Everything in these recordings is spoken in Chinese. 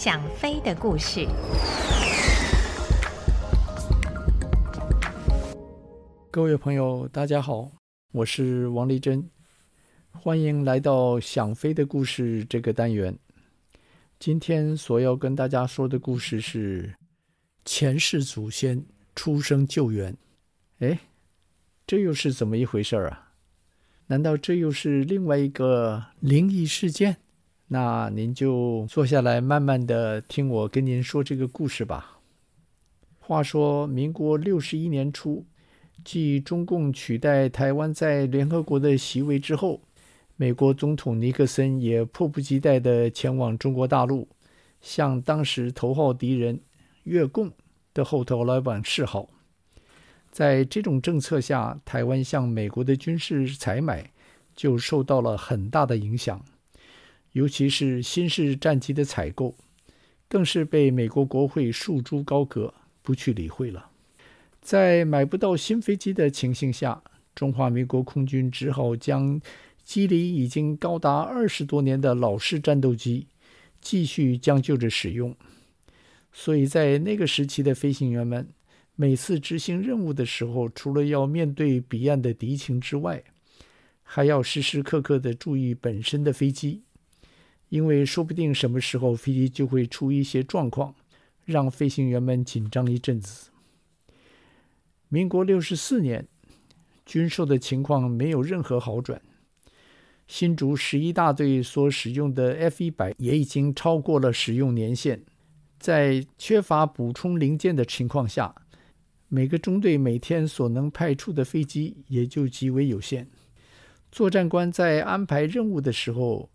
想飞的故事。各位朋友，大家好，我是王丽珍，欢迎来到想飞的故事这个单元。今天所要跟大家说的故事是前世祖先出生救援。哎，这又是怎么一回事儿啊？难道这又是另外一个灵异事件？那您就坐下来，慢慢的听我跟您说这个故事吧。话说，民国六十一年初，继中共取代台湾在联合国的席位之后，美国总统尼克森也迫不及待地前往中国大陆，向当时头号敌人越共的后头老板示好。在这种政策下，台湾向美国的军事采买就受到了很大的影响。尤其是新式战机的采购，更是被美国国会束之高阁，不去理会了。在买不到新飞机的情形下，中华民国空军只好将机龄已经高达二十多年的老式战斗机继续将就着使用。所以在那个时期的飞行员们，每次执行任务的时候，除了要面对彼岸的敌情之外，还要时时刻刻地注意本身的飞机。因为说不定什么时候飞机就会出一些状况，让飞行员们紧张一阵子。民国六十四年，军售的情况没有任何好转。新竹十一大队所使用的 F 一百也已经超过了使用年限，在缺乏补充零件的情况下，每个中队每天所能派出的飞机也就极为有限。作战官在安排任务的时候，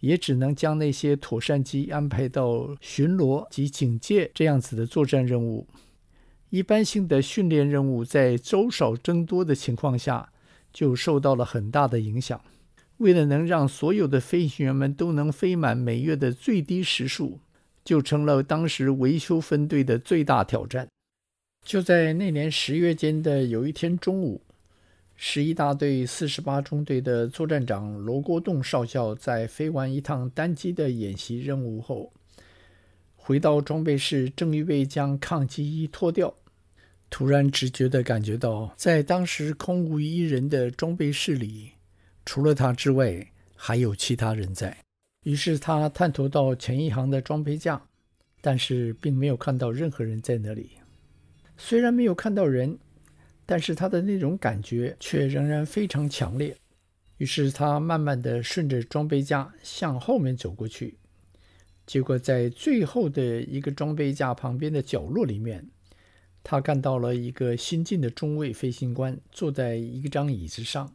也只能将那些妥善机安排到巡逻及警戒这样子的作战任务。一般性的训练任务在周少僧多的情况下，就受到了很大的影响。为了能让所有的飞行员们都能飞满每月的最低时数，就成了当时维修分队的最大挑战。就在那年十月间的有一天中午。十一大队四十八中队的作战长罗国栋少校在飞完一趟单机的演习任务后，回到装备室，正预备将抗击衣脱掉，突然直觉地感觉到，在当时空无一人的装备室里，除了他之外，还有其他人在。于是他探头到前一行的装备架，但是并没有看到任何人在那里。虽然没有看到人。但是他的那种感觉却仍然非常强烈，于是他慢慢地顺着装备架向后面走过去，结果在最后的一个装备架旁边的角落里面，他看到了一个新进的中尉飞行官坐在一张椅子上，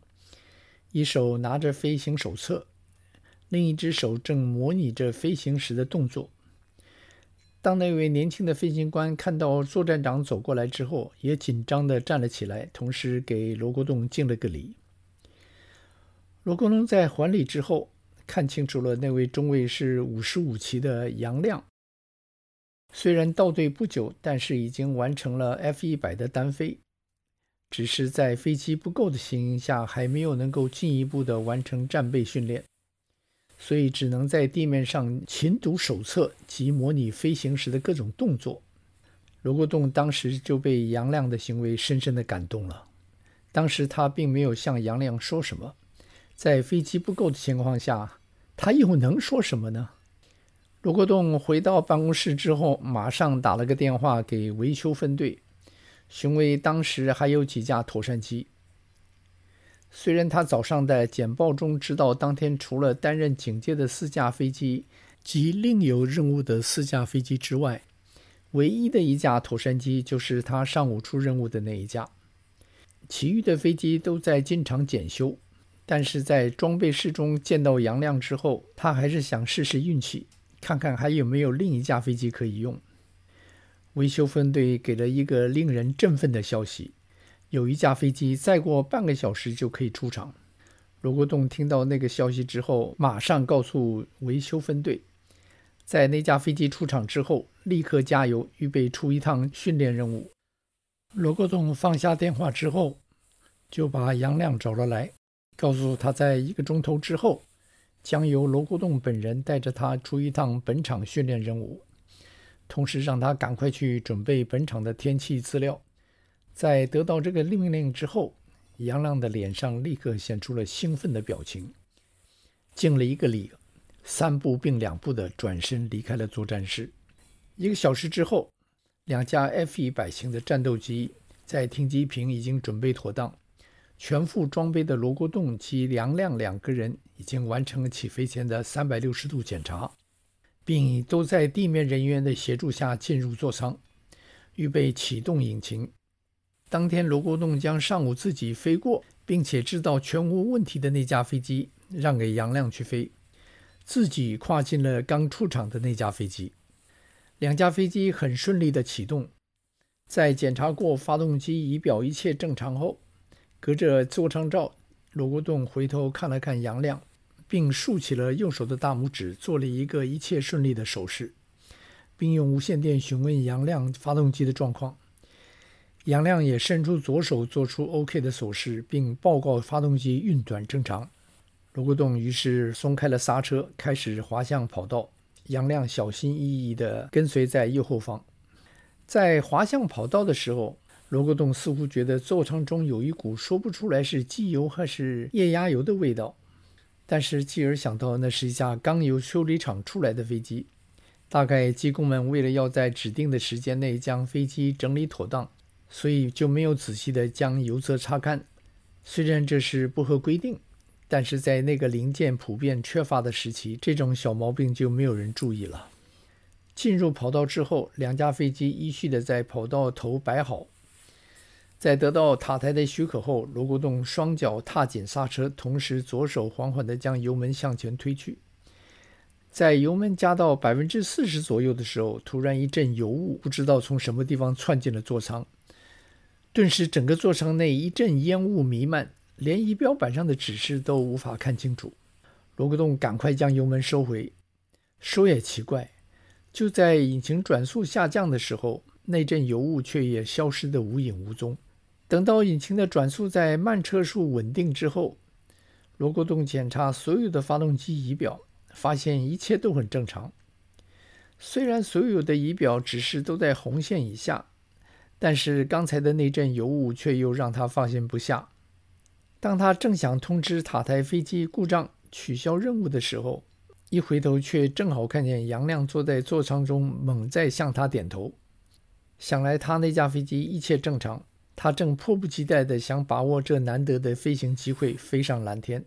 一手拿着飞行手册，另一只手正模拟着飞行时的动作。当那位年轻的飞行官看到作战长走过来之后，也紧张地站了起来，同时给罗国栋敬了个礼。罗国栋在还礼之后，看清楚了那位中尉是五十五期的杨亮。虽然到队不久，但是已经完成了 F 一百的单飞，只是在飞机不够的情形下，还没有能够进一步的完成战备训练。所以只能在地面上勤读手册及模拟飞行时的各种动作。罗国栋当时就被杨亮的行为深深的感动了。当时他并没有向杨亮说什么，在飞机不够的情况下，他又能说什么呢？罗国栋回到办公室之后，马上打了个电话给维修分队，询问当时还有几架妥善机。虽然他早上在简报中知道，当天除了担任警戒的四架飞机及另有任务的四架飞机之外，唯一的一架妥山机就是他上午出任务的那一架，其余的飞机都在进场检修。但是在装备室中见到杨亮之后，他还是想试试运气，看看还有没有另一架飞机可以用。维修分队给了一个令人振奋的消息。有一架飞机再过半个小时就可以出厂。罗国栋听到那个消息之后，马上告诉维修分队，在那架飞机出厂之后，立刻加油，预备出一趟训练任务。罗国栋放下电话之后，就把杨亮找了来，告诉他在一个钟头之后，将由罗国栋本人带着他出一趟本场训练任务，同时让他赶快去准备本场的天气资料。在得到这个命令之后，杨亮的脸上立刻显出了兴奋的表情，敬了一个礼，三步并两步地转身离开了作战室。一个小时之后，两架 F-100 型的战斗机在停机坪已经准备妥当。全副装备的罗国栋及杨亮两个人已经完成了起飞前的三百六十度检查，并都在地面人员的协助下进入座舱，预备启动引擎。当天，罗国栋将上午自己飞过并且知道全无问题的那架飞机让给杨亮去飞，自己跨进了刚出厂的那架飞机。两架飞机很顺利的启动，在检查过发动机仪表一切正常后。隔着座舱罩，罗国栋回头看了看杨亮，并竖起了右手的大拇指，做了一个一切顺利的手势，并用无线电询问杨亮发动机的状况。杨亮也伸出左手，做出 OK 的手势，并报告发动机运转正常。罗国栋于是松开了刹车，开始滑向跑道。杨亮小心翼翼地跟随在右后方，在滑向跑道的时候。罗国栋似乎觉得座舱中有一股说不出来是机油还是液压油的味道，但是继而想到那是一架刚由修理厂出来的飞机，大概机工们为了要在指定的时间内将飞机整理妥当，所以就没有仔细地将油色擦干。虽然这是不合规定，但是在那个零件普遍缺乏的时期，这种小毛病就没有人注意了。进入跑道之后，两架飞机依序地在跑道头摆好。在得到塔台的许可后，罗国栋双脚踏紧刹车，同时左手缓缓地将油门向前推去。在油门加到百分之四十左右的时候，突然一阵油雾不知道从什么地方窜进了座舱，顿时整个座舱内一阵烟雾弥漫，连仪表板上的指示都无法看清楚。罗国栋赶快将油门收回。说也奇怪，就在引擎转速下降的时候，那阵油雾却也消失得无影无踪。等到引擎的转速在慢车速稳定之后，罗国栋检查所有的发动机仪表，发现一切都很正常。虽然所有的仪表指示都在红线以下，但是刚才的那阵油雾却又让他放心不下。当他正想通知塔台飞机故障取消任务的时候，一回头却正好看见杨亮坐在座舱中，猛在向他点头。想来他那架飞机一切正常。他正迫不及待地想把握这难得的飞行机会，飞上蓝天。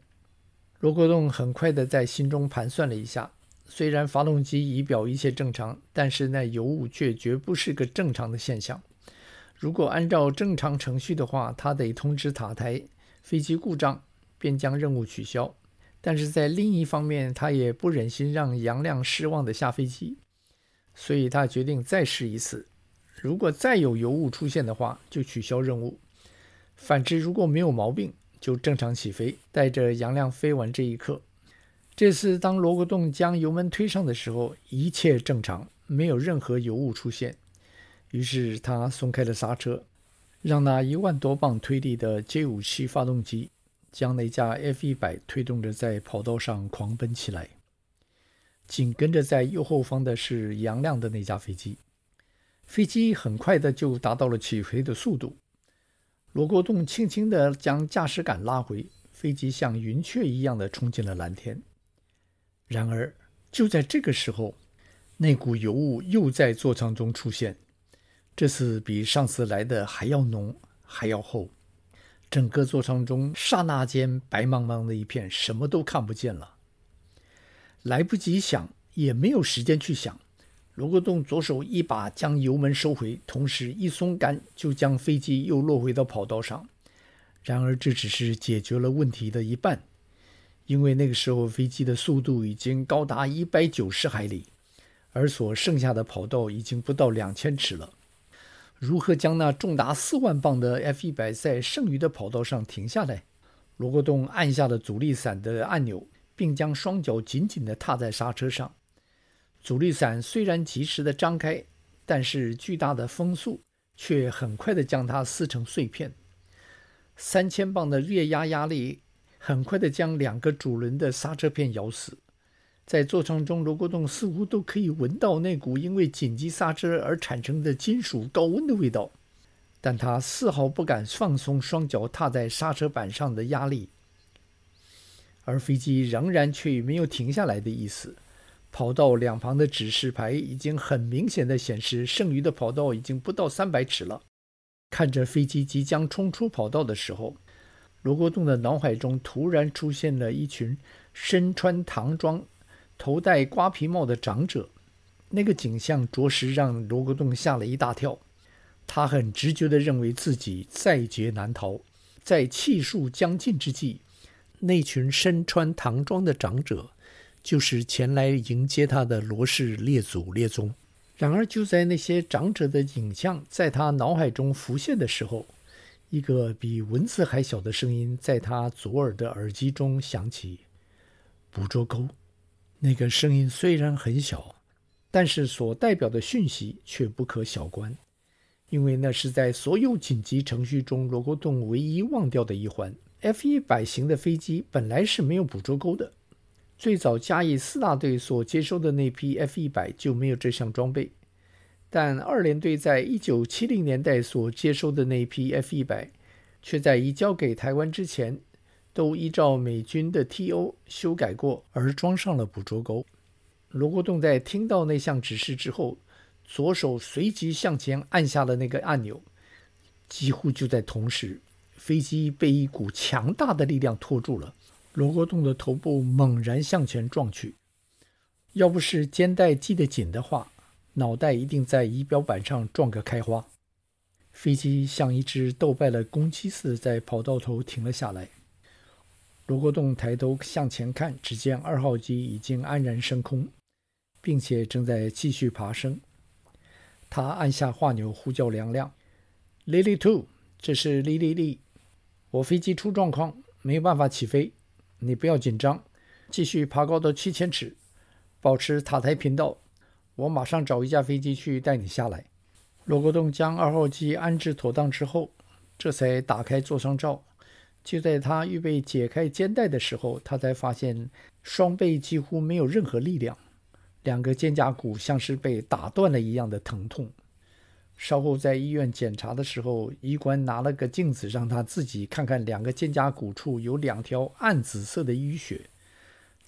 罗国栋很快地在心中盘算了一下，虽然发动机仪表一切正常，但是那油雾却绝不是个正常的现象。如果按照正常程序的话，他得通知塔台飞机故障，便将任务取消。但是在另一方面，他也不忍心让杨亮失望地下飞机，所以他决定再试一次。如果再有油雾出现的话，就取消任务；反之，如果没有毛病，就正常起飞，带着杨亮飞完这一刻。这次当罗国栋将油门推上的时候，一切正常，没有任何油雾出现。于是他松开了刹车，让那一万多磅推力的 J57 发动机将那架 F100 推动着在跑道上狂奔起来。紧跟着在右后方的是杨亮的那架飞机。飞机很快的就达到了起飞的速度，罗国栋轻轻地将驾驶杆拉回，飞机像云雀一样的冲进了蓝天。然而，就在这个时候，那股油雾又在座舱中出现，这次比上次来的还要浓，还要厚，整个座舱中刹那间白茫茫的一片，什么都看不见了。来不及想，也没有时间去想。罗国栋左手一把将油门收回，同时一松杆，就将飞机又落回到跑道上。然而，这只是解决了问题的一半，因为那个时候飞机的速度已经高达一百九十海里，而所剩下的跑道已经不到两千尺了。如何将那重达四万磅的 F-100 在剩余的跑道上停下来？罗国栋按下了阻力伞的按钮，并将双脚紧紧地踏在刹车上。阻力伞虽然及时的张开，但是巨大的风速却很快的将它撕成碎片。三千磅的液压压力很快的将两个主轮的刹车片咬死。在座舱中，罗国栋似乎都可以闻到那股因为紧急刹车而产生的金属高温的味道，但他丝毫不敢放松双脚踏在刹车板上的压力，而飞机仍然却没有停下来的意思。跑道两旁的指示牌已经很明显的显示，剩余的跑道已经不到三百尺了。看着飞机即将冲出跑道的时候，罗国栋的脑海中突然出现了一群身穿唐装。头戴瓜皮帽的长者，那个景象着实让罗国栋吓了一大跳。他很直觉地认为自己在劫难逃，在气数将尽之际，那群身穿唐装的长者就是前来迎接他的罗氏列祖列宗。然而，就在那些长者的影像在他脑海中浮现的时候，一个比蚊子还小的声音在他左耳的耳机中响起：“捕捉钩。”那个声音虽然很小，但是所代表的讯息却不可小观，因为那是在所有紧急程序中罗国栋唯一忘掉的一环。F-100 型的飞机本来是没有捕捉钩的，最早嘉义四大队所接收的那批 F-100 就没有这项装备，但二联队在一九七零年代所接收的那批 F-100，却在移交给台湾之前。都依照美军的 TO 修改过而装上了捕捉钩。罗国栋在听到那项指示之后，左手随即向前按下了那个按钮。几乎就在同时，飞机被一股强大的力量拖住了。罗国栋的头部猛然向前撞去，要不是肩带系得紧的话，脑袋一定在仪表板上撞个开花。飞机像一只斗败了公鸡似的，在跑道头停了下来。罗国栋抬头向前看，只见二号机已经安然升空，并且正在继续爬升。他按下话钮，呼叫梁亮：“Lily Two，这是 Lily Lee，我飞机出状况，没有办法起飞。你不要紧张，继续爬高到七千尺，保持塔台频道。我马上找一架飞机去带你下来。”罗国栋将二号机安置妥当之后，这才打开座舱罩。就在他预备解开肩带的时候，他才发现双背几乎没有任何力量，两个肩胛骨像是被打断了一样的疼痛。稍后在医院检查的时候，医官拿了个镜子让他自己看看，两个肩胛骨处有两条暗紫色的淤血，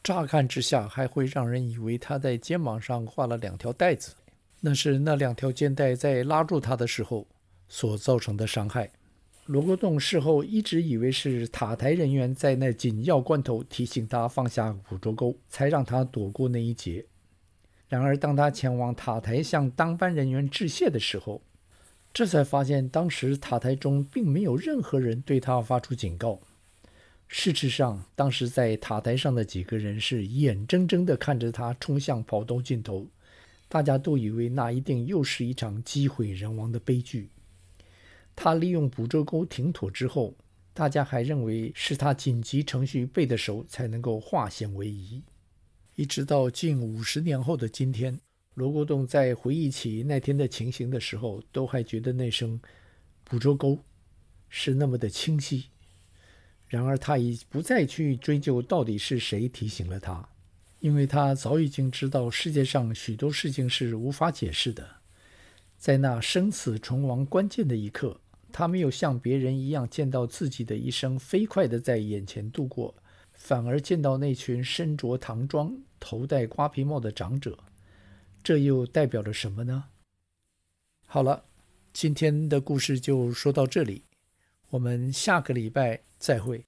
乍看之下还会让人以为他在肩膀上画了两条带子，那是那两条肩带在拉住他的时候所造成的伤害。罗国栋事后一直以为是塔台人员在那紧要关头提醒他放下捕捉钩，才让他躲过那一劫。然而，当他前往塔台向当班人员致谢的时候，这才发现当时塔台中并没有任何人对他发出警告。事实上，当时在塔台上的几个人是眼睁睁地看着他冲向跑道尽头，大家都以为那一定又是一场机毁人亡的悲剧。他利用捕捉钩停妥之后，大家还认为是他紧急程序背得熟，才能够化险为夷。一直到近五十年后的今天，罗国栋在回忆起那天的情形的时候，都还觉得那声捕捉钩是那么的清晰。然而，他已不再去追究到底是谁提醒了他，因为他早已经知道世界上许多事情是无法解释的。在那生死存亡关键的一刻，他没有像别人一样见到自己的一生飞快地在眼前度过，反而见到那群身着唐装、头戴瓜皮帽的长者。这又代表着什么呢？好了，今天的故事就说到这里，我们下个礼拜再会。